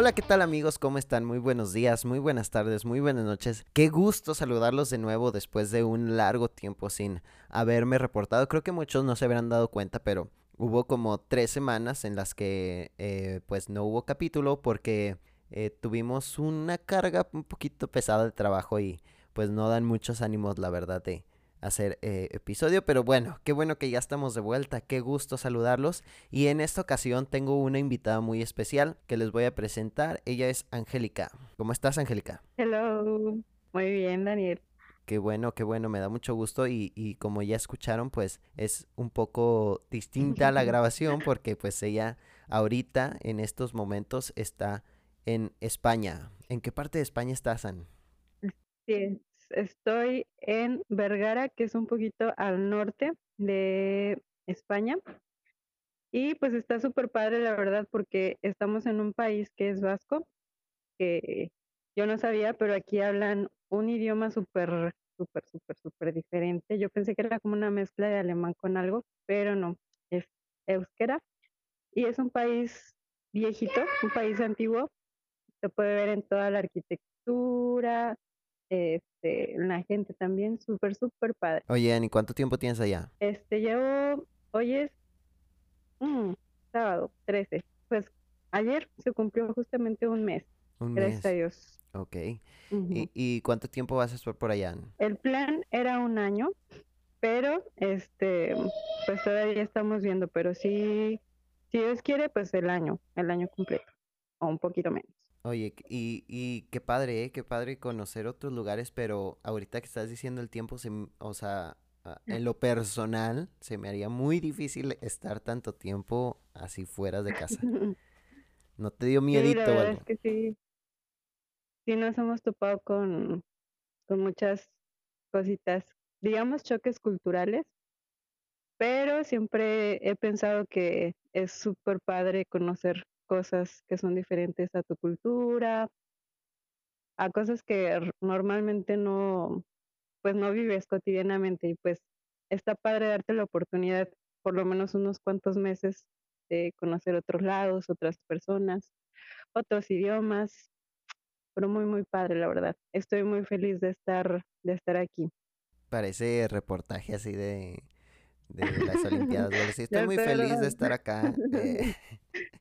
Hola, ¿qué tal amigos? ¿Cómo están? Muy buenos días, muy buenas tardes, muy buenas noches. Qué gusto saludarlos de nuevo después de un largo tiempo sin haberme reportado. Creo que muchos no se habrán dado cuenta, pero hubo como tres semanas en las que eh, pues no hubo capítulo porque eh, tuvimos una carga un poquito pesada de trabajo y pues no dan muchos ánimos, la verdad, de hacer eh, episodio. Pero bueno, qué bueno que ya estamos de vuelta, qué gusto saludarlos. Y en esta ocasión tengo una invitada muy especial que les voy a presentar. Ella es Angélica. ¿Cómo estás, Angélica? Hello, muy bien, Daniel. Qué bueno, qué bueno, me da mucho gusto y, y como ya escucharon, pues es un poco distinta la grabación porque pues ella ahorita en estos momentos está en España. ¿En qué parte de España estás, An? Sí, estoy en Vergara, que es un poquito al norte de España. Y pues está súper padre, la verdad, porque estamos en un país que es vasco, que yo no sabía, pero aquí hablan un idioma súper, súper, súper, súper diferente. Yo pensé que era como una mezcla de alemán con algo, pero no, es euskera. Y es un país viejito, un país antiguo. Se puede ver en toda la arquitectura, este, la gente también, súper, súper padre. Oye, Ani, ¿cuánto tiempo tienes allá? Este, llevo, hoy es mm, sábado, 13. Pues ayer se cumplió justamente un mes. Un Gracias a mes. Dios. Ok. ¿Y, y cuánto tiempo vas a estar por allá? El plan era un año, pero este, pues todavía estamos viendo, pero sí, si Dios quiere, pues el año, el año completo, o un poquito menos. Oye, y, y qué padre, ¿eh? Qué padre conocer otros lugares, pero ahorita que estás diciendo el tiempo, se o sea, ah, en lo personal, se me haría muy difícil estar tanto tiempo así fuera de casa. ¿No te dio Sí, la miedito verdad es que sí, sí nos hemos topado con, con muchas cositas, digamos choques culturales, pero siempre he pensado que es súper padre conocer cosas que son diferentes a tu cultura, a cosas que normalmente no, pues no vives cotidianamente y pues está padre darte la oportunidad por lo menos unos cuantos meses de conocer otros lados, otras personas, otros idiomas, pero muy muy padre la verdad. Estoy muy feliz de estar de estar aquí. Parece reportaje así de, de las Olimpiadas. Estoy muy feliz de estar acá. eh.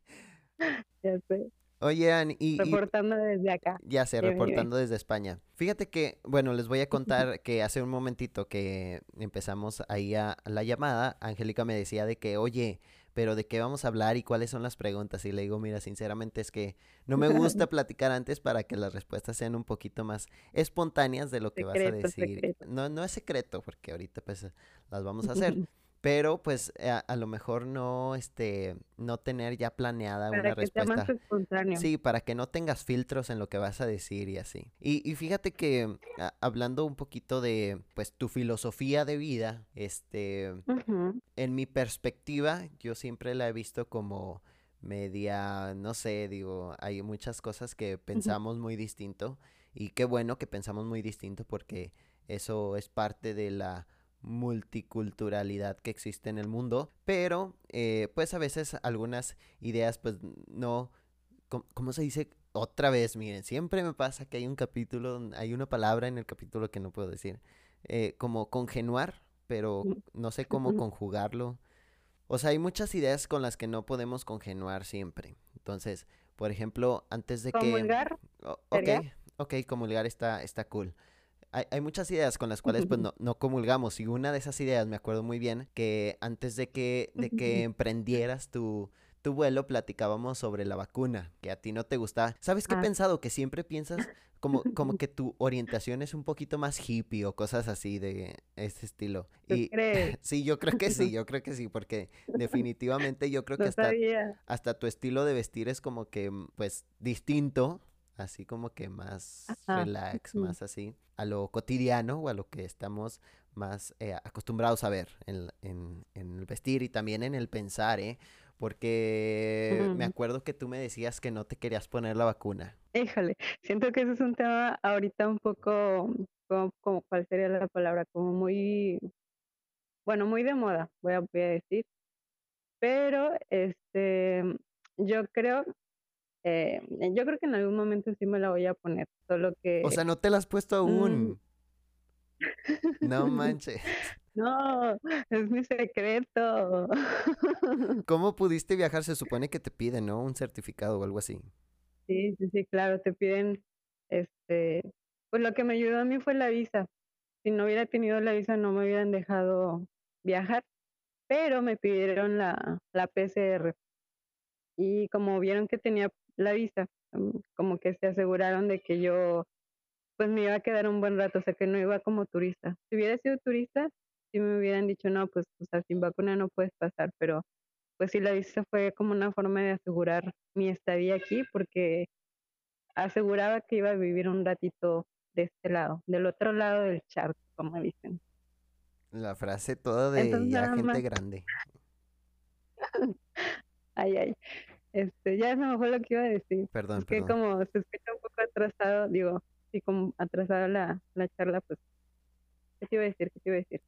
Ya sé, Oye, y, y reportando desde acá. Ya sé, Dime, dime. reportando desde España. Fíjate que, bueno, les voy a contar que hace un momentito que empezamos ahí a la llamada, Angélica me decía de que, oye, pero ¿de qué vamos a hablar y cuáles son las preguntas? Y le digo, mira, sinceramente es que no me gusta platicar antes para que las respuestas sean un poquito más espontáneas de lo que vas a decir. secreto. No, no es secreto, porque ahorita pues las vamos a hacer. Pero pues a, a lo mejor no, este, no tener ya planeada una sea más respuesta. espontáneo. Sí, para que no tengas filtros en lo que vas a decir y así. Y, y fíjate que a- hablando un poquito de pues tu filosofía de vida, este, en mi perspectiva, yo siempre la he visto como media, no sé, digo, hay muchas cosas que pensamos muy distinto y qué bueno que pensamos muy distinto porque eso es parte de la multiculturalidad que existe en el mundo, pero eh, pues a veces algunas ideas pues no, ¿cómo, cómo se dice? Otra vez, miren, siempre me pasa que hay un capítulo, hay una palabra en el capítulo que no puedo decir, eh, como congenuar, pero no sé cómo conjugarlo. O sea, hay muchas ideas con las que no podemos congenuar siempre. Entonces, por ejemplo, antes de que... Comulgar ok, ok, comulgar está, está cool. Hay, hay muchas ideas con las cuales pues no, no comulgamos y una de esas ideas me acuerdo muy bien que antes de que, de que emprendieras tu, tu vuelo platicábamos sobre la vacuna, que a ti no te gustaba. ¿Sabes qué he Ah, pensado? Que siempre piensas como, como que tu orientación es un poquito más hippie o cosas así de ese estilo. ¿tú Y crees? sí, yo creo que sí, yo creo que sí, porque definitivamente yo creo que hasta, sabía. hasta tu estilo de vestir es como que pues distinto, así como que más Ajá. relax, más así, a lo cotidiano o a lo que estamos más eh, acostumbrados a ver en, en- en el vestir y también en el pensar, ¿eh? Porque me acuerdo que tú me decías que no te querías poner la vacuna. Híjole, siento que ese es un tema ahorita un poco, como, como- ¿cuál sería la palabra? Como muy, bueno, muy de moda, voy a, voy a decir. Pero, este, yo creo Eh, yo creo que en algún momento sí me la voy a poner, solo O que, sea, no te la has puesto mm, aún. No manches. no, es mi secreto. ¿Cómo pudiste viajar? Se supone que te piden, ¿no? Un certificado o algo así. Sí, sí, sí, claro, te piden, este, pues lo que me ayudó a mí fue la visa. Si no hubiera tenido la visa, no me hubieran dejado viajar, pero me pidieron la, la PCR. Y como vieron que tenía la visa, mm, como que se aseguraron de que yo pues me iba a quedar un buen rato, o sea que no iba como turista. Si hubiera sido turista, sí me hubieran dicho, no, pues, o sea, sin vacuna no puedes pasar, pero pues sí la visa fue como una forma de asegurar mi estadía aquí, porque aseguraba que iba a vivir un ratito de este lado, del otro lado del charco, como dicen. La frase toda de Entonces ya gente más, grande. ay, ay, este, ya se me fue lo que iba a decir. Perdón, Es que perdón. como se escucha un poco atrasado, digo, sí, como atrasada la, la charla, pues, ¿qué te iba a decir? ¿Qué te iba a decir?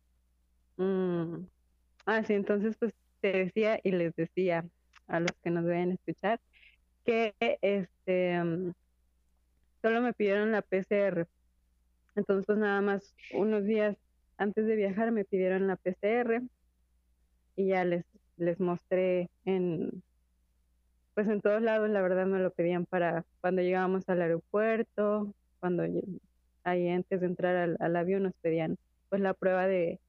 Mm, ah, sí, entonces pues te decía y les decía a los que nos vayan a escuchar que este solo me pidieron la PCR. Entonces pues nada más unos días antes de viajar me pidieron la PCR y ya les les mostré en pues en todos lados, la verdad me lo pedían para cuando llegábamos al aeropuerto, cuando ahí antes de entrar al, avión nos pedían pues la prueba de,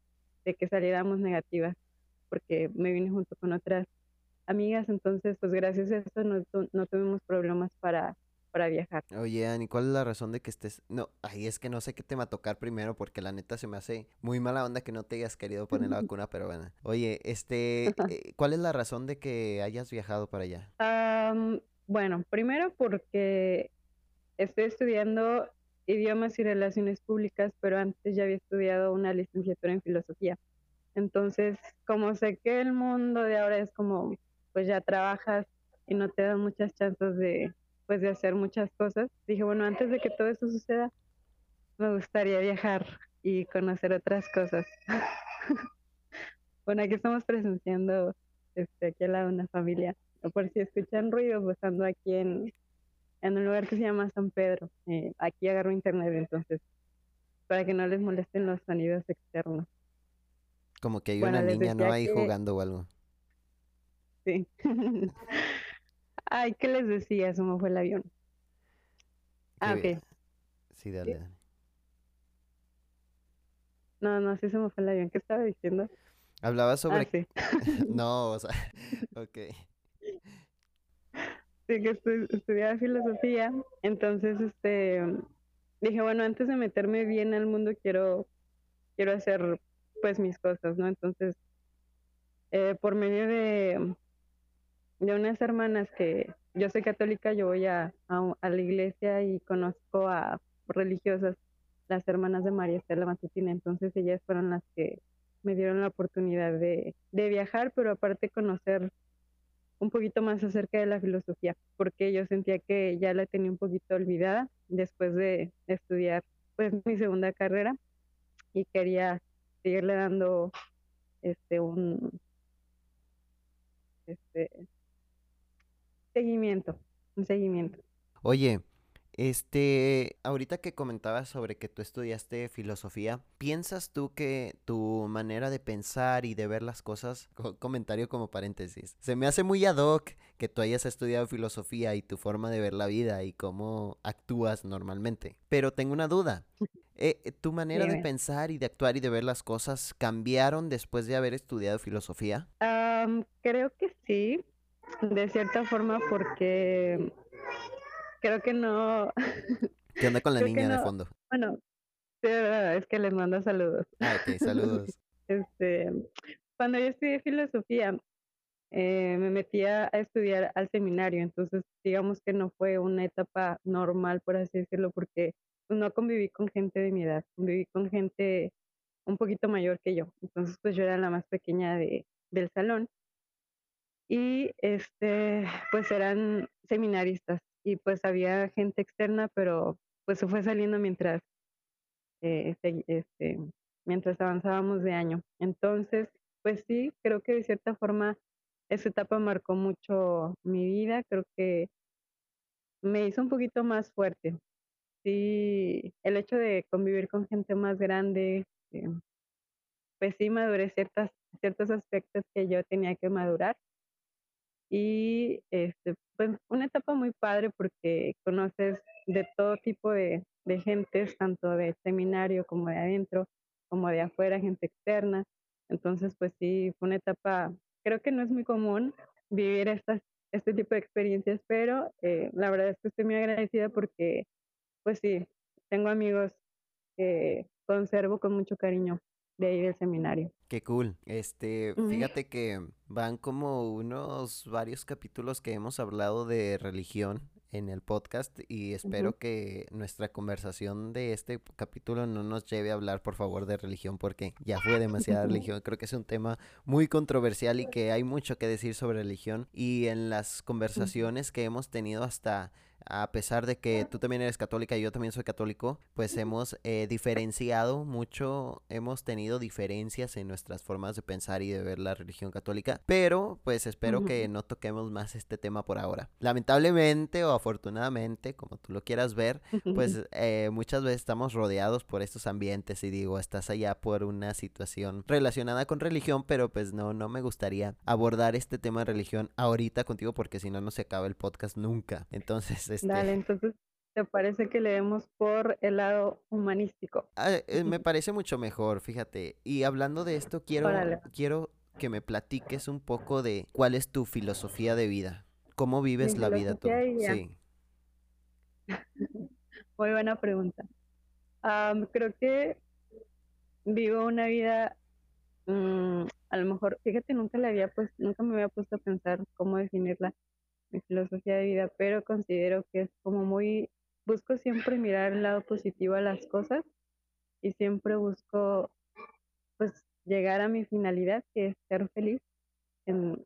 que saliéramos negativas, porque me vine junto con otras amigas, entonces pues gracias a eso no, no tuvimos problemas para, para viajar. Oye, Ani, ¿cuál es la razón de que estés... No, ay, es que no sé qué tema tocar primero porque la neta se me hace muy mala onda que no te hayas querido poner la vacuna, pero bueno. Oye, este, eh, ¿cuál es la razón de que hayas viajado para allá? Am, bueno, primero porque estoy estudiando idiomas y relaciones públicas, pero antes ya había estudiado una licenciatura en filosofía. Entonces, como sé que el mundo de ahora es como, pues ya trabajas y no te dan muchas chances de, pues de hacer muchas cosas, dije, bueno, antes de que todo eso suceda, me gustaría viajar y conocer otras cosas. Bueno, aquí estamos presenciando, este, aquí al lado una familia. Por si escuchan ruido, pues ando aquí en, en un lugar que se llama San Pedro. Eh, aquí agarro internet, entonces, para que no les molesten los sonidos externos. Como que hay una Bueno, niña, ¿no? Ahí que, jugando o algo. sí. Ay, ¿qué les decía? Se me fue el avión. Ah, ok. Sí, dale, dale. No, no, sí se me fue el avión. ¿Qué estaba diciendo? Hablaba Ah, sobre... sí. No, o sea, ok. Sí, que estu- estudiaba filosofía. Entonces, este, dije, bueno, antes de meterme bien al mundo, quiero, quiero hacer, pues, mis cosas, ¿no? Entonces, eh, por medio de, de unas hermanas que yo soy católica, yo voy a, a, la iglesia y conozco a religiosas, las hermanas de María Estela Matutina. Entonces, ellas fueron las que me dieron la oportunidad de, de viajar, pero aparte conocer un poquito más acerca de la filosofía, porque yo sentía que ya la tenía un poquito olvidada después de estudiar pues mi segunda carrera y quería seguirle dando este un este seguimiento, un seguimiento. Oye, este, ahorita que comentabas sobre que tú estudiaste filosofía, ¿piensas tú que tu manera de pensar y de ver las cosas, co- comentario como paréntesis, se me hace muy ad hoc que tú hayas estudiado filosofía y tu forma de ver la vida y cómo actúas normalmente? Pero tengo una duda. Eh, eh, ¿tu manera de pensar y de actuar y de ver las cosas cambiaron después de haber estudiado filosofía? Am, creo que sí, de cierta forma, porque creo que no, ¿Qué onda con la creo niña de fondo? bueno, sí, es que les mando saludos. Ah, ok, saludos. Este, cuando yo estudié filosofía, eh, me metí a, a estudiar al seminario, entonces digamos que no fue una etapa normal, por así decirlo, porque pues, no conviví con gente de mi edad, conviví con gente un poquito mayor que yo, entonces pues yo era la más pequeña de, del salón y este, pues eran seminaristas y pues había gente externa, pero pues se fue saliendo mientras eh, segui- este, mientras avanzábamos de año. Entonces, pues sí, creo que de cierta forma esa etapa marcó mucho mi vida. Creo que me hizo un poquito más fuerte. Sí, el hecho de convivir con gente más grande, eh, pues sí maduré ciertas ciertos aspectos que yo tenía que madurar. Y, este, pues, una etapa muy padre porque conoces de todo tipo de de gentes, tanto del seminario como de adentro, como de afuera, gente externa. Entonces, pues sí, fue una etapa creo que no es muy común vivir estas este tipo de experiencias, pero, eh, la verdad es que estoy muy agradecida porque, pues sí, tengo amigos que conservo con mucho cariño de ahí del seminario. Qué cool. Este, fíjate que van como unos varios capítulos que hemos hablado de religión en el podcast y espero que nuestra conversación de este capítulo no nos lleve a hablar, por favor, de religión porque ya fue demasiada religión. Creo que es un tema muy controversial y que hay mucho que decir sobre religión y en las conversaciones que hemos tenido hasta a pesar de que tú también eres católica y yo también soy católico, pues hemos eh, diferenciado mucho, hemos tenido diferencias en nuestras formas de pensar y de ver la religión católica, pero pues espero que no toquemos más este tema por ahora. Lamentablemente o afortunadamente, como tú lo quieras ver, pues eh, muchas veces estamos rodeados por estos ambientes y digo, estás allá por una situación relacionada con religión, pero pues no, no me gustaría abordar este tema de religión ahorita contigo porque si no, no se acaba el podcast nunca. Entonces, este, Dale, entonces, ¿te parece que le demos por el lado humanístico? ah, eh, me parece mucho mejor, fíjate. Y hablando de esto, quiero, Órale, quiero que me platiques un poco de cuál es tu filosofía de vida. ¿Cómo mi vives la vida tú? Sí. muy buena pregunta. Am, creo que vivo una vida, mm, a lo mejor, fíjate, nunca le había pues, nunca me había puesto a pensar cómo definirla, mi filosofía de vida, pero considero que es como muy, busco siempre mirar el lado positivo a las cosas y siempre busco, pues, llegar a mi finalidad, que es ser feliz en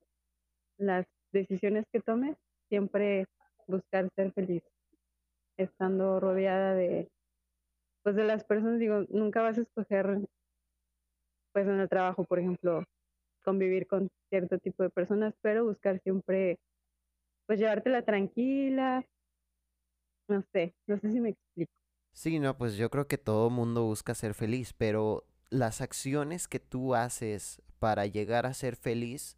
las decisiones que tome, siempre buscar ser feliz, estando rodeada de, pues, de las personas, digo, nunca vas a escoger, pues, en el trabajo, por ejemplo, convivir con cierto tipo de personas, pero buscar siempre, pues, llevártela tranquila, no sé, no sé si me explico. Sí, no, pues yo creo que todo mundo busca ser feliz, pero las acciones que tú haces para llegar a ser feliz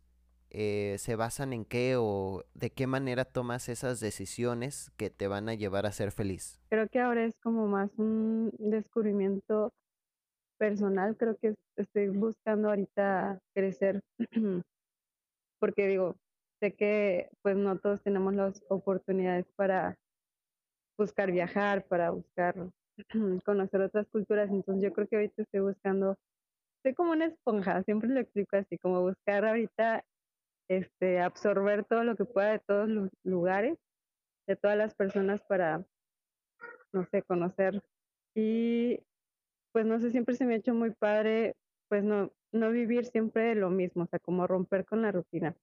eh, se basan en qué o de qué manera tomas esas decisiones que te van a llevar a ser feliz. Creo que ahora es como más un descubrimiento personal, creo que es- estoy buscando ahorita crecer, porque digo, sé que pues no todos tenemos las oportunidades para buscar viajar, para buscar conocer otras culturas, entonces yo creo que ahorita estoy buscando, soy como una esponja, siempre lo explico así, como buscar ahorita este absorber todo lo que pueda de todos los lugares, de todas las personas para, no sé, conocer. Y Pues no sé, siempre se me ha hecho muy padre, pues no no vivir siempre lo mismo, o sea, como romper con la rutina.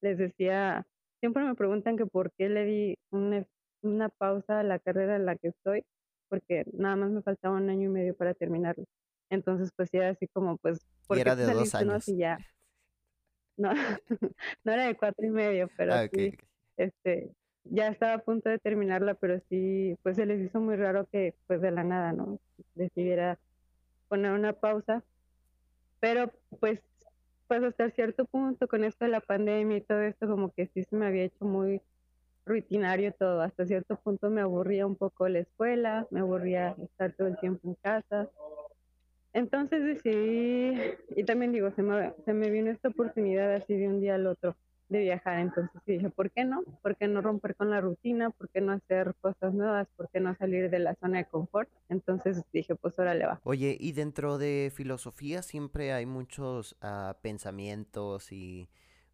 Les decía, siempre me preguntan que por qué le di una una pausa a la carrera en la que estoy, porque nada más me faltaba un año y medio para terminarla. Entonces, pues era así como, pues, Y ¿por qué era de dos no? años. Si ya no, no era de cuatro y medio, pero Ah, sí, este, ya estaba a punto de terminarla, pero sí, pues se les hizo muy raro que, pues, de la nada, ¿no? Decidiera poner una pausa pero, pues pues, hasta cierto punto, con esto de la pandemia y todo esto, como que sí se me había hecho muy rutinario todo. Hasta cierto punto me aburría un poco la escuela, me aburría estar todo el tiempo en casa. Entonces decidí y también digo, se me se me vino esta oportunidad así de un día al otro de viajar. Entonces dije: "¿Por qué no? ¿Por qué no romper con la rutina? ¿Por qué no hacer cosas nuevas? ¿Por qué no salir de la zona de confort?". Entonces dije: "Pues órale, va". Oye, y dentro de filosofía siempre hay muchos ah, pensamientos y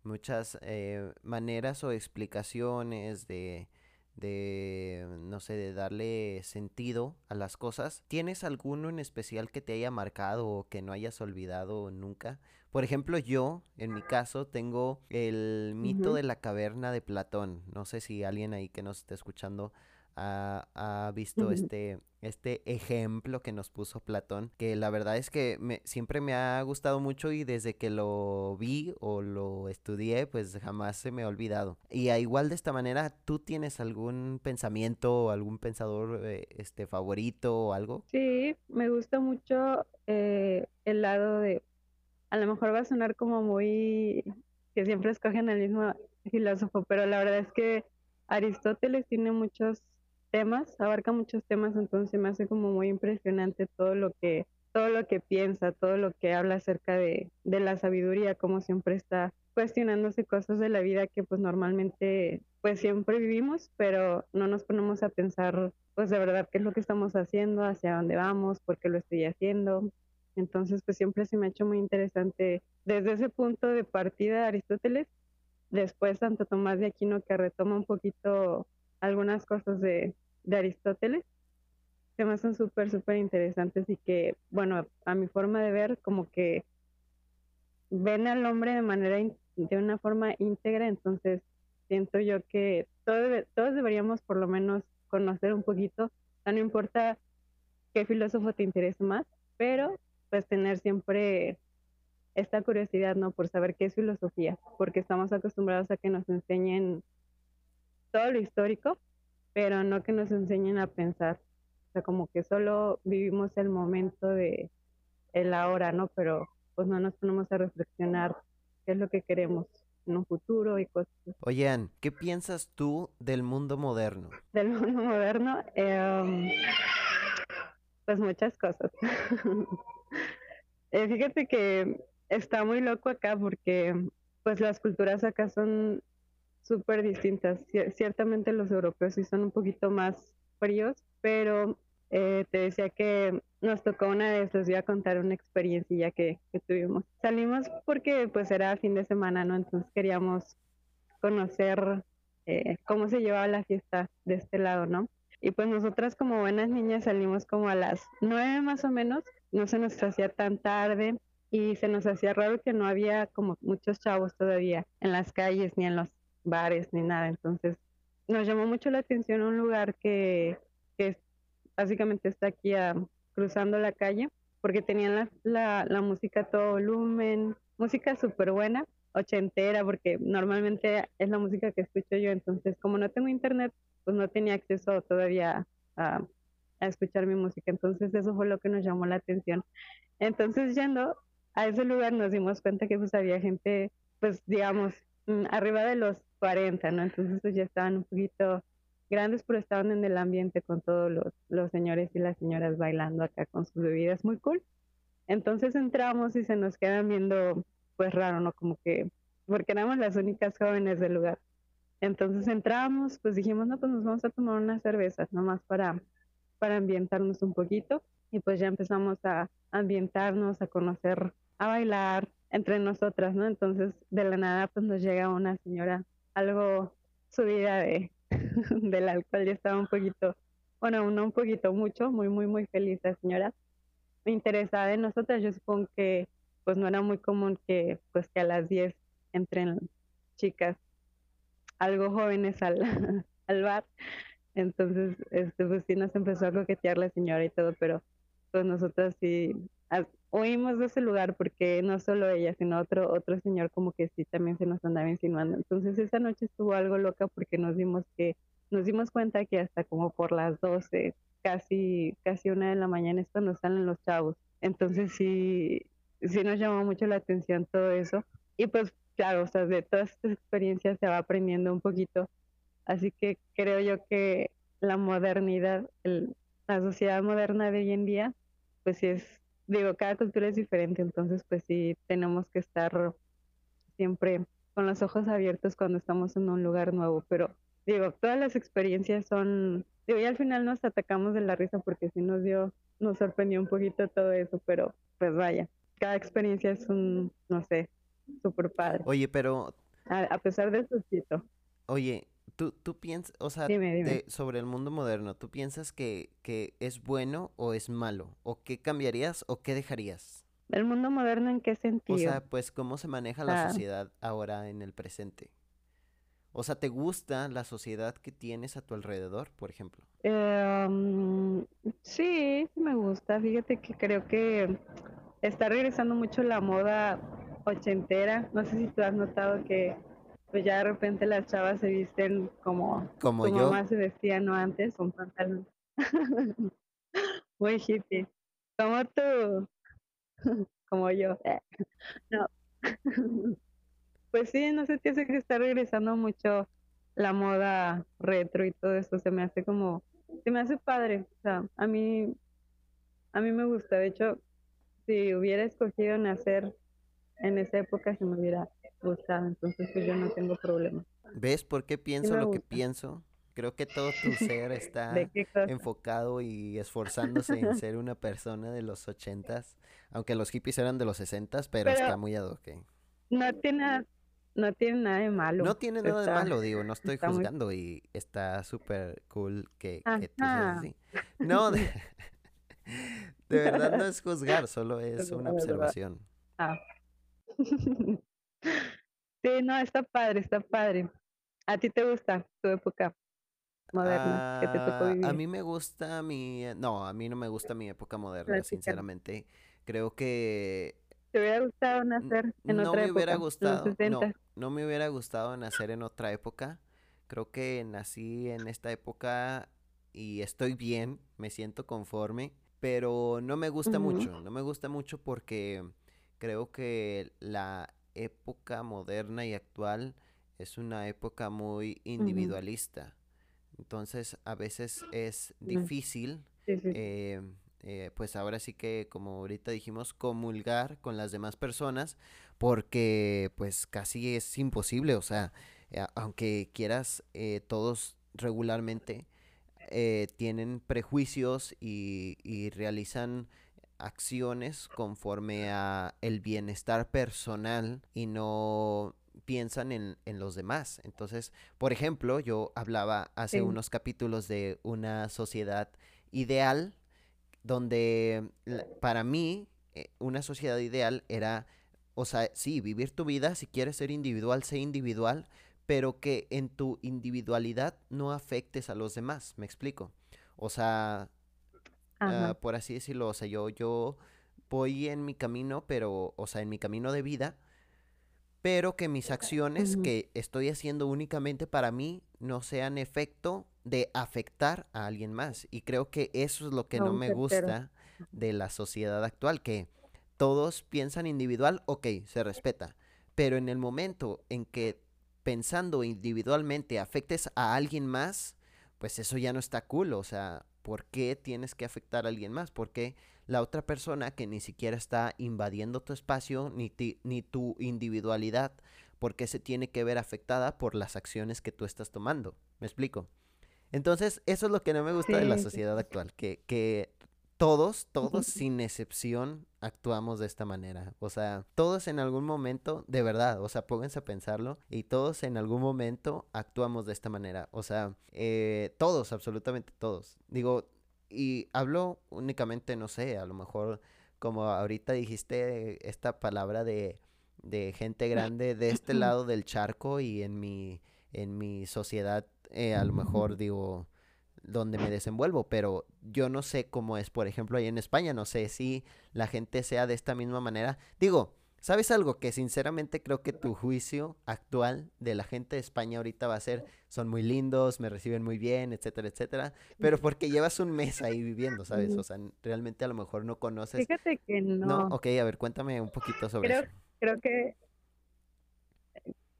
muchas eh, maneras o explicaciones de, de, no sé, de darle sentido a las cosas. ¿Tienes alguno en especial que te haya marcado o que no hayas olvidado nunca? Por ejemplo, yo, en mi caso, tengo el mito de la caverna de Platón. No sé si alguien ahí que nos esté escuchando ha, visto este, este ejemplo que nos puso Platón, que la verdad es que me, siempre me ha gustado mucho y desde que lo vi o lo estudié, pues jamás se me ha olvidado. Y a igual de esta manera, ¿tú tienes algún pensamiento o algún pensador eh, este, favorito o algo? Sí, me gusta mucho eh, el lado de, a lo mejor va a sonar como muy, que siempre escogen el mismo filósofo, pero la verdad es que Aristóteles tiene muchos temas, abarca muchos temas, entonces me hace como muy impresionante todo lo que todo lo que piensa, todo lo que habla acerca de, de la sabiduría, como siempre está cuestionándose cosas de la vida que pues normalmente pues siempre vivimos, pero no nos ponemos a pensar pues de verdad qué es lo que estamos haciendo, hacia dónde vamos, por qué lo estoy haciendo. Entonces pues siempre se me ha hecho muy interesante desde ese punto de partida Aristóteles, después Santo Tomás de Aquino que retoma un poquito algunas cosas de, Aristóteles que me son súper, súper interesantes y que, bueno, a mi forma de ver, como que ven al hombre de manera, de una forma íntegra, entonces siento yo que todos, todos deberíamos por lo menos conocer un poquito, no importa qué filósofo te interese más, pero pues tener siempre esta curiosidad, ¿no? Por saber qué es filosofía, porque estamos acostumbrados a que nos enseñen todo lo histórico, pero no que nos enseñen a pensar. O sea, como que solo vivimos el momento de el ahora, ¿no? Pero pues no nos ponemos a reflexionar qué es lo que queremos en un futuro y cosas. Oye, ¿qué piensas tú del mundo moderno? Del mundo moderno, em, pues muchas cosas. Eh, fíjate que está muy loco acá porque pues las culturas acá son súper distintas. Ciertamente los europeos sí son un poquito más fríos, pero eh, te decía que nos tocó una vez, les voy a contar una experiencia que, que tuvimos. Salimos porque pues era fin de semana, ¿no? Entonces queríamos conocer eh, cómo se llevaba la fiesta de este lado, ¿no? Y pues nosotras como buenas niñas salimos como a las nueve más o menos, no se nos hacía tan tarde y se nos hacía raro que no había como muchos chavos todavía en las calles ni en los bares ni nada. Entonces nos llamó mucho la atención un lugar que, básicamente está aquí cruzando la calle porque tenían la, la, la música a todo volumen, música súper buena, ochentera, porque normalmente es la música que escucho yo. Entonces, como no tengo internet, pues no tenía acceso todavía a, a escuchar mi música. Entonces, eso fue lo que nos llamó la atención. Entonces, yendo a ese lugar, nos dimos cuenta que pues había gente, pues digamos, mm, arriba de los 40, ¿no? Entonces pues ya estaban un poquito grandes, pero estaban en el ambiente con todos los, los señores y las señoras bailando acá con sus bebidas, muy cool. Entonces entramos y se nos quedan viendo, pues raro, ¿no? Como que, porque éramos las únicas jóvenes del lugar. Entonces entramos, pues dijimos, no, pues nos vamos a tomar unas cervezas, nomás para, para ambientarnos un poquito. Y pues ya empezamos a ambientarnos, a conocer, a bailar entre nosotras, ¿no? Entonces de la nada pues nos llega una señora algo subida de, del alcohol, ya estaba un poquito, bueno, no un poquito, mucho, muy, muy, muy feliz la señora, interesada en nosotras, yo supongo que pues no era muy común que pues que a las 10 entren chicas algo jóvenes al, al bar, entonces este pues sí nos empezó a coquetear la señora y todo, pero pues nosotras sí huimos de ese lugar porque no solo ella, sino otro, otro señor como que sí también se nos andaba insinuando. Entonces esa noche estuvo algo loca porque nos dimos que, nos dimos cuenta que hasta como por las 12, casi, casi una de la mañana es cuando salen los chavos. Entonces sí, sí nos llamó mucho la atención todo eso. Y pues claro, o sea, de todas estas experiencias se va aprendiendo un poquito. Así que creo yo que la modernidad, la sociedad moderna de hoy en día, pues sí es digo, cada cultura es diferente, entonces pues sí tenemos que estar siempre con los ojos abiertos cuando estamos en un lugar nuevo, pero digo, todas las experiencias son, digo, y al final nos atacamos de la risa porque sí nos dio, nos sorprendió un poquito todo eso, pero pues vaya, cada experiencia es un, no sé, súper padre. Oye, pero... A, pesar de sustito. Oye, tú, tú piensas, o sea, sobre el mundo moderno, ¿tú piensas que, que es bueno o es malo? ¿O qué cambiarías o qué dejarías? ¿El mundo moderno en qué sentido? O sea, pues cómo se maneja la sociedad ahora en el presente. O sea, ¿te gusta la sociedad que tienes a tu alrededor, por ejemplo? Sí, sí me gusta. Fíjate que creo que está regresando mucho la moda ochentera. No sé si tú has notado que pues ya de repente las chavas se visten como Como yo. mamá se vestía, ¿no? Antes, con pantalones. Muy hippie. Como tú, como yo. No. Pues sí, no sé, te hace que está regresando mucho la moda retro y todo eso. Se me hace como, se me hace padre. O sea, a mí, a mí me gusta. De hecho, si hubiera escogido nacer en esa época, se me hubiera Entonces, pues yo no tengo problema. ¿Ves por qué pienso lo que pienso? Creo que todo tu ser ¿De está enfocado y esforzándose en ser una persona de los ochentas, aunque los hippies eran de los sesentas, pero Pero está muy ad hoc. no tiene, no tiene nada de No malo. tiene nada de malo, digo, no estoy muy, juzgando y está súper cool que, que tú seas así. No, de, de verdad no es juzgar, solo Es una observación. Ah. Sí, no, está padre, está padre. ¿A ti te gusta tu época moderna que te tocó Ah, a vivir? mí me gusta mi... No, a mí no me gusta mi época moderna, sinceramente. Creo que ¿Te hubiera gustado nacer en no otra me hubiera época, en los gustado, no, 60? no me hubiera gustado nacer en otra época. Creo que nací en esta época y estoy bien, me siento conforme, pero no me gusta mucho, no me gusta mucho porque creo que la época moderna y actual es una época muy individualista. Entonces, a veces es difícil, Sí, sí, sí. eh, eh, pues ahora sí que, como ahorita dijimos, comulgar con las demás personas, porque pues casi es imposible, o sea, eh, aunque quieras, todos regularmente tienen prejuicios y, y realizan acciones conforme a el bienestar personal y no piensan en, en los demás. Entonces, por ejemplo, yo hablaba hace Sí. unos capítulos de una sociedad ideal donde para mí eh, una sociedad ideal era, o sea, sí, vivir tu vida, si quieres ser individual, sé individual, pero que en tu individualidad no afectes a los demás, me explico. O sea, Ah, por así decirlo, o sea, yo, yo voy en mi camino, pero, o sea, en mi camino de vida, pero que mis acciones que estoy haciendo únicamente para mí no sean efecto de afectar a alguien más. Y creo que eso es lo que no me gusta de la sociedad actual, que todos piensan individual, ok, se respeta, pero en el momento en que pensando individualmente afectes a alguien más, pues eso ya no está cool, o sea, ¿por qué tienes que afectar a alguien más? ¿Por qué la otra persona que ni siquiera está invadiendo tu espacio ni, ti- ni tu individualidad, por qué se tiene que ver afectada por las acciones que tú estás tomando? ¿Me explico? Entonces, eso es lo que no me gusta de la sociedad actual, que, que todos, todos sin excepción actuamos de esta manera. O sea, todos en algún momento, de verdad, o sea, pónganse a pensarlo, y todos en algún momento actuamos de esta manera. O sea, eh, todos, absolutamente todos. Digo, y hablo únicamente, no sé, a lo mejor como ahorita dijiste esta palabra de, de gente grande de este lado del charco y en mi, en mi sociedad, eh, a lo mejor digo donde me desenvuelvo, pero yo no sé cómo es, por ejemplo, ahí en España, no sé si la gente sea de esta misma manera. Digo, ¿sabes algo? Que sinceramente creo que tu juicio actual de la gente de España ahorita va a ser, son muy lindos, me reciben muy bien, etcétera, etcétera, pero porque llevas un mes ahí viviendo, ¿sabes? O sea, realmente a lo mejor no conoces. Fíjate que No, no. ok, a ver, cuéntame un poquito sobre Creo, eso. creo que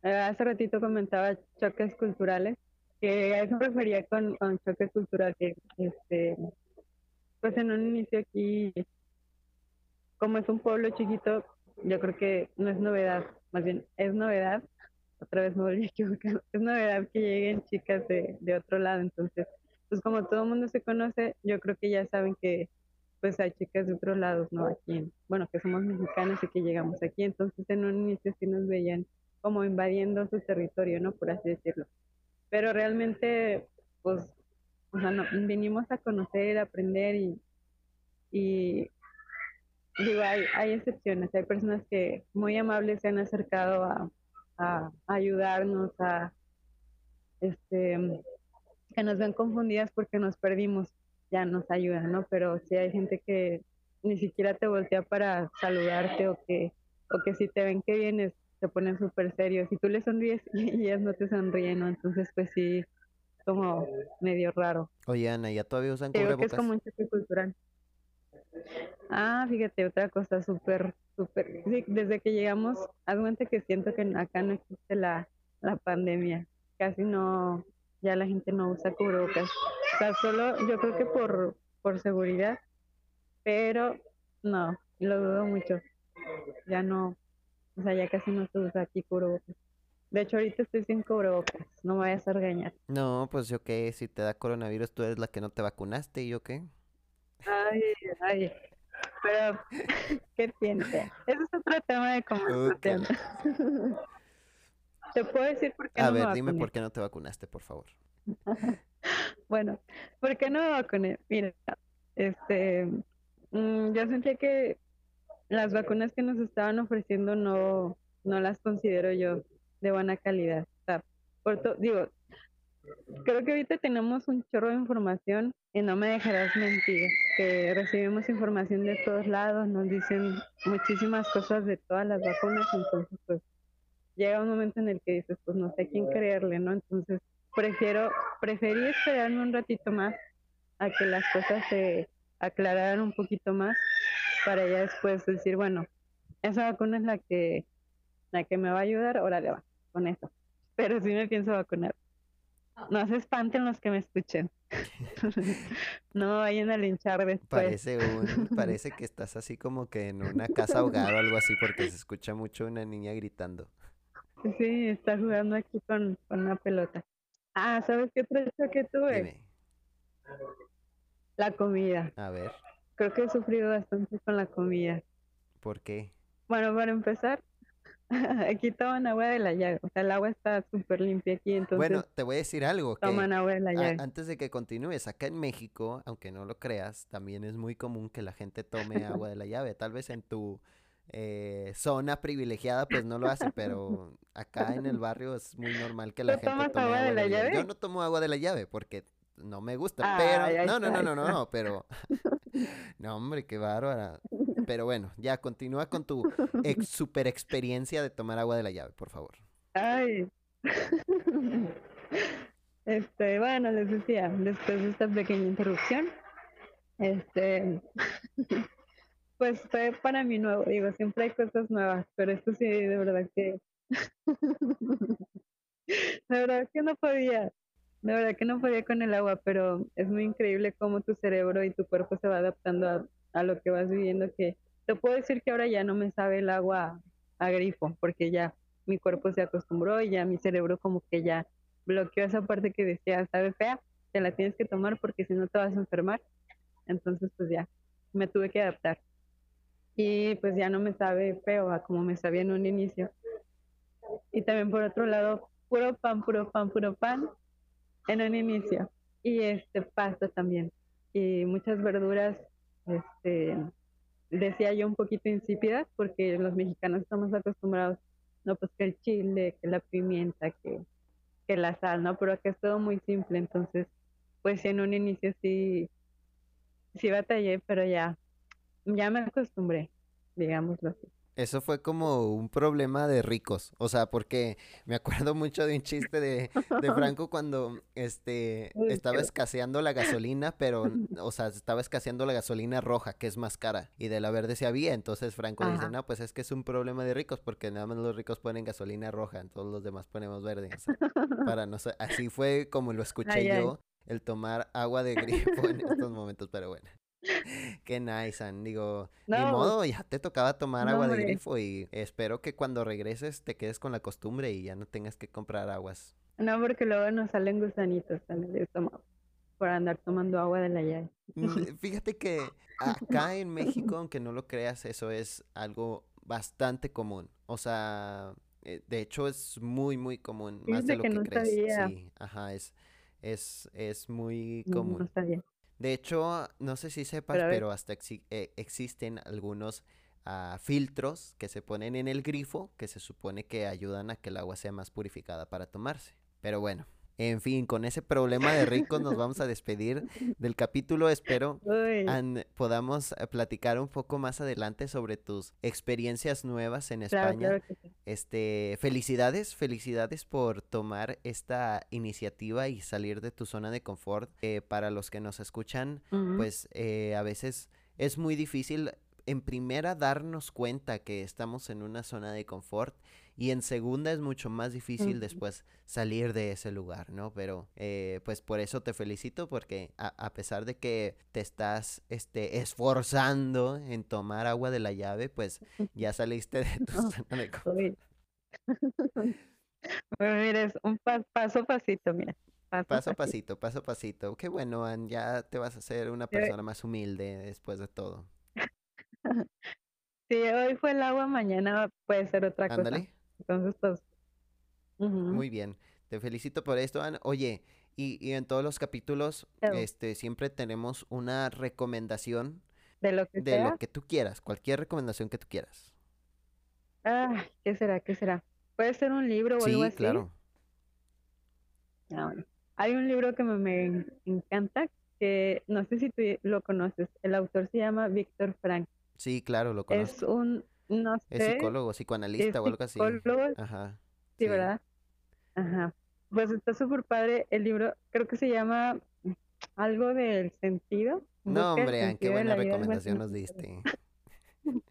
eh, hace ratito comentaba choques culturales, que a eso me refería con, choque cultural, que este, pues en un inicio aquí como es un pueblo chiquito, yo creo que no es novedad, más bien es novedad, otra vez me volví a equivocar, es novedad que lleguen chicas de, de otro lado, entonces, pues como todo el mundo se conoce, yo creo que ya saben que pues hay chicas de otros lados, ¿no? Aquí, en- bueno, que somos mexicanos y que llegamos aquí, entonces en un inicio sí nos veían como invadiendo su territorio, ¿no? Por así decirlo. Pero realmente, pues, o sea, no, vinimos a conocer, a aprender y, y Digo, hay, excepciones, hay personas que muy amables se han acercado a, a ayudarnos, a, este, que nos ven confundidas porque nos perdimos, ya nos ayudan, ¿no? Pero si hay gente que ni siquiera te voltea para saludarte o que, o que si te ven que vienes, se ponen súper serios. Si tú les sonríes y ellas no te sonríen, ¿no? Entonces, pues sí, como medio raro. Oye, Ana, ¿ya todavía usan Creo que cubrebocas? es como un choque cultural. Ah, fíjate, otra cosa súper, súper. Sí, desde que llegamos, cuenta que siento que acá no existe la, la pandemia. Casi no, ya la gente no usa cubrebocas. O sea, solo yo creo que por, por seguridad, pero no, lo dudo mucho. Ya no, o sea, ya casi no se usa aquí cubrebocas. De hecho, ahorita estoy sin cubrebocas, no me vayas a regañar. No, pues yo qué, si te da coronavirus, tú eres la que no te vacunaste, ¿y yo qué? Ay, ay, pero ¿qué tiene? Ese es otro tema de conversación. Te puedo decir por qué A no me ver, dime vacuné. por qué no te vacunaste, por favor. Bueno, ¿por qué no me vacuné? Mira, este, mm, yo sentía que las vacunas que nos estaban ofreciendo no, no las considero yo de buena calidad. Por to- digo, creo que ahorita tenemos un chorro de información y no me dejarás mentir, que recibimos información de todos lados, nos dicen muchísimas cosas de todas las vacunas, entonces pues llega un momento en el que dices, pues no sé quién creerle, ¿no? Entonces prefiero, preferí esperarme un ratito más a que las cosas se aclararan un poquito más para ya después decir, bueno, esa vacuna es la que, la que me va a ayudar, órale va, con eso. Pero sí me pienso vacunar. No se espanten los que me escuchen. no vayan a linchar después. Parece un, parece que estás así como que en una casa hogar o algo así, porque se escucha mucho una niña gritando. Sí, está jugando aquí con, con una pelota. Ah, ¿sabes qué otro choque tuve? Dime, La comida. a ver, Creo que he sufrido bastante con la comida. ¿por qué? Bueno, para empezar, aquí toman agua de la llave. O sea, el agua está súper limpia aquí, entonces Bueno, te voy a decir algo, que toman agua de la llave. antes de que continúes, acá en México, aunque no lo creas, también es muy común que la gente tome agua de la llave. Tal vez en tu eh, zona privilegiada pues no lo hace, pero acá en el barrio es muy normal que la ¿Tú gente tome agua de la Yo llave? no tomo agua de la llave porque no me gusta, Ay, pero no, no, no, no, no, pero no, hombre, qué bárbara. Pero bueno, ya continúa con tu ex- super experiencia de tomar agua de la llave, por favor. Ay. Este, bueno, les decía, después de esta pequeña interrupción, este, pues fue para mí nuevo, digo, siempre hay cosas nuevas, pero esto sí, de verdad que, de verdad que no podía, de verdad que no podía con el agua, pero es muy increíble cómo tu cerebro y tu cuerpo se va adaptando a, lo que vas viviendo, que te puedo decir que ahora ya no me sabe el agua a grifo, porque ya mi cuerpo se acostumbró y ya mi cerebro como que ya bloqueó esa parte que decía, sabe fea, te la tienes que tomar porque si no te vas a enfermar. Entonces, pues ya, me tuve que adaptar. Y pues ya no me sabe feo como me sabía en un inicio. Y también por otro lado, puro pan, puro pan, puro pan en un inicio. Y este pasta también. Y muchas verduras, este, decía yo un poquito insípidas porque los mexicanos estamos acostumbrados, no, pues que el chile, que la pimienta, que que la sal, ¿no? Pero acá es todo muy simple, entonces, pues en un inicio sí, sí batallé, pero ya, ya me acostumbré, digámoslo así. Eso fue como un problema de ricos, o sea, porque me acuerdo mucho de un chiste de, de Franco cuando este estaba escaseando la gasolina, pero, o sea, estaba escaseando la gasolina roja, que es más cara, y de la verde se había, entonces Franco dice, no, pues es que es un problema de ricos, porque nada más los ricos ponen gasolina roja, todos los demás ponemos verde, o sea, para no ser, así fue como lo escuché Ay, ay. yo, el tomar agua de grifo en estos momentos, pero bueno. Qué nice, Ann. Digo, ni No, modo, ya te tocaba tomar no, agua de grifo y espero que cuando regreses te quedes con la costumbre y ya no tengas que comprar aguas. No, porque luego nos salen gusanitos en el estómago por andar tomando agua de la llave. Mm, Fíjate que acá en México, aunque no lo creas, eso es algo bastante común. O sea, eh, de hecho es muy, muy común, más de lo que que no crees. sabía. Sí, ajá, es, es, es muy No, no común. sabía. De hecho, no sé si sepas, Pero hasta exi- eh, existen algunos ah, filtros que se ponen en el grifo que se supone que ayudan a que el agua sea más purificada para tomarse. Pero bueno, En fin, con ese problema de ricos nos vamos a despedir del capítulo. Espero an- podamos eh, platicar un poco más adelante sobre tus experiencias nuevas en España. claro que sí. Este, felicidades, felicidades por tomar esta iniciativa y salir de tu zona de confort. Eh, para los que nos escuchan, pues eh, a veces es muy difícil en primera darnos cuenta que estamos en una zona de confort y en segunda es mucho más difícil después salir de ese lugar, ¿no? Pero eh, pues por eso te felicito porque a, a pesar de que te estás este, esforzando en tomar agua de la llave, pues ya saliste de tu No, zona de confort. Bueno, mira, es un pa- paso a pasito, mira. Paso Paso a pasito. pasito, paso a pasito. Qué bueno, Ann, ya te vas a hacer una persona más humilde después de todo. Si hoy fue el agua, mañana puede ser otra cosa. Ándale. Entonces, pues, Muy bien, te felicito por esto, Ann. Oye, y, y en todos los capítulos, este, siempre tenemos una recomendación de lo que de sea. lo que tú quieras, cualquier recomendación que tú quieras. Ah, ¿qué será? ¿Qué será? Puede ser un libro o algo Sí, así. claro. Ah, bueno. Hay un libro que me, me encanta, que no sé si tú lo conoces. El autor se llama Víctor Frank. Sí, claro, lo Es conozco. un, no Es sé, psicólogo, es psicoanalista o algo así. psicólogo, Ajá, sí, sí. ¿verdad? Ajá. Pues está súper padre el libro. Creo que se llama algo del sentido. En No, hombre, Ann, qué buena recomendación no nos diste.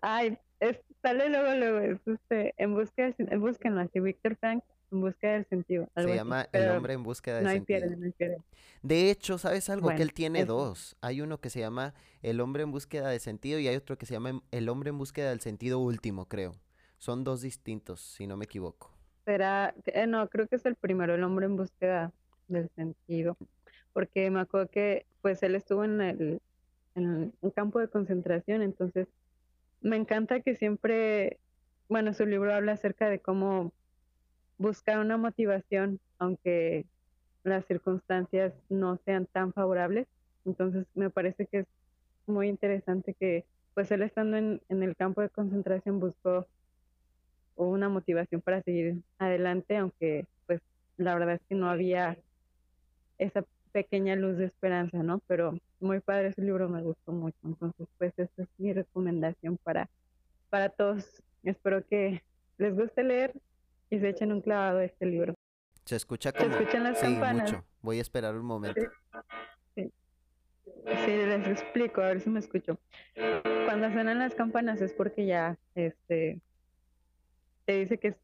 Ay, es, sale luego, luego, es este, en busca sen- búsquenlo así, Víctor Frank, en busca del sentido, Se así. llama El hombre en búsqueda de no sentido. pierde, no hay pierde. De hecho, ¿sabes algo? Que él tiene dos. Hay uno que se llama El hombre en búsqueda de sentido y hay otro que se llama em- El hombre en búsqueda del sentido último, creo. Son dos distintos, si no me equivoco. Será, eh, no, creo que es el primero, el hombre en búsqueda del sentido, porque me acuerdo que pues él estuvo en el, en un campo de concentración, entonces me encanta que siempre, bueno, su libro habla acerca de cómo buscar una motivación, aunque las circunstancias no sean tan favorables, entonces me parece que es muy interesante que pues él estando en, el campo de concentración buscó una motivación para seguir adelante, aunque pues la verdad es que no había esa pequeña luz de esperanza, ¿no? Pero muy padre ese libro, me gustó mucho. Entonces, pues esta es mi recomendación para, para todos. Espero que les guste leer y se echen un clavado a este libro. Se escucha Se como... escuchan las Sí, campanas. mucho. Voy a esperar un momento. Sí, sí, les explico, a ver si me escucho. Cuando suenan las campanas es porque ya, este, te dice que es,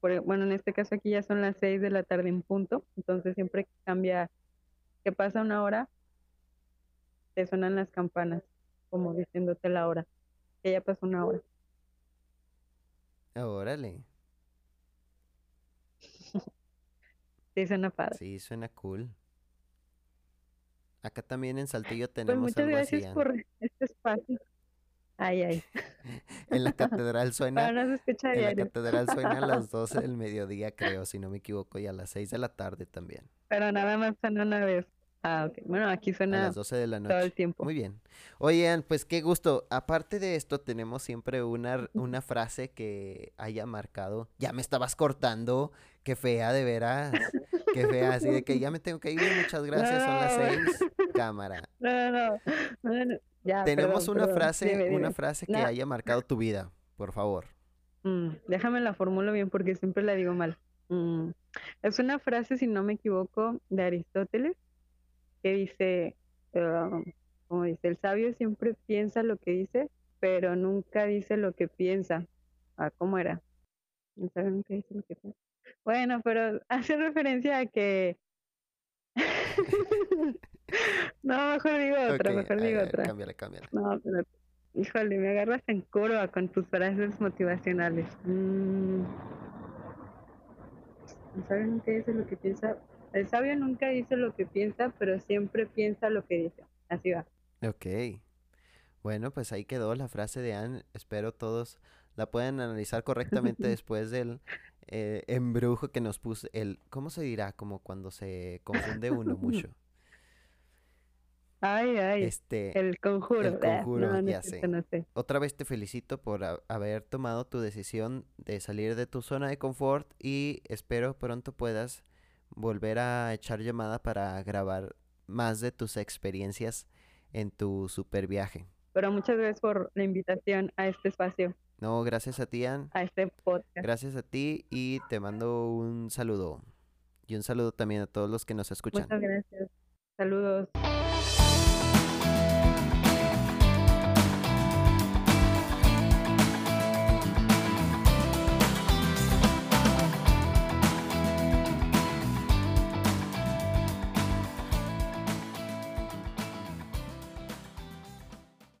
por- bueno, en este caso aquí ya son las seis de la tarde en punto, entonces siempre que cambia, que pasa una hora, te suenan las campanas, como diciéndote la hora, que ya pasó una hora. Órale. Sí, suena padre. Sí, suena cool. Acá también en Saltillo Pues tenemos muchas algo así. gracias Ann. por este espacio. Ay, ay, En la catedral para suena... no se escucha En la catedral suena a las 12 del mediodía, creo, si no me equivoco, y a las 6 de la tarde también. pero nada más suena una vez. Ah, ok. Bueno, aquí A suena las 12 de la todo el noche. tiempo. Muy bien. Oigan, pues qué gusto. Aparte de esto, tenemos siempre una, una frase que haya marcado. Ya me estabas cortando. Qué fea, de veras. Qué fea. Así de que ya me tengo que ir. Muchas gracias. Son las No. 6. Cámara. No, no, no. No, no, Ya, Tenemos perdón, una perdón. frase, Dime, una frase que No. haya marcado tu vida, por favor. Mm, déjame la formulo bien porque siempre la digo mal. Mm, es una frase, si no me equivoco, de Aristóteles, que dice, ah, como dice, el sabio siempre piensa lo que dice, pero nunca dice lo que piensa. Ah, ¿cómo era? El sabio nunca dice lo que piensa. Bueno, pero hace referencia a que... No, mejor digo otra, mejor digo ver, otra. cámbiala, cámbiala. No, pero, híjole, me agarras en curva con tus frases motivacionales. Mm, el sabio nunca dice lo que piensa. El sabio nunca dice lo que piensa, pero siempre piensa lo que dice. Así va. Ok. Bueno, pues ahí quedó la frase de Anne. Espero todos la puedan analizar correctamente después del eh, embrujo que nos puso. El, ¿cómo se dirá? Como cuando se confunde uno mucho. Ay, ay, Este, el conjuro. el Ah, conjuro, no, no ya sé. otra vez te felicito por ha- haber tomado tu decisión de salir de tu zona de confort y espero pronto puedas volver a echar llamada para grabar más de tus experiencias en tu super viaje. Pero muchas gracias por la invitación a este espacio. No, gracias a ti, Ann. A este podcast. Gracias a ti y te mando un saludo. Y un saludo también a todos los que nos escuchan. Muchas gracias. Saludos.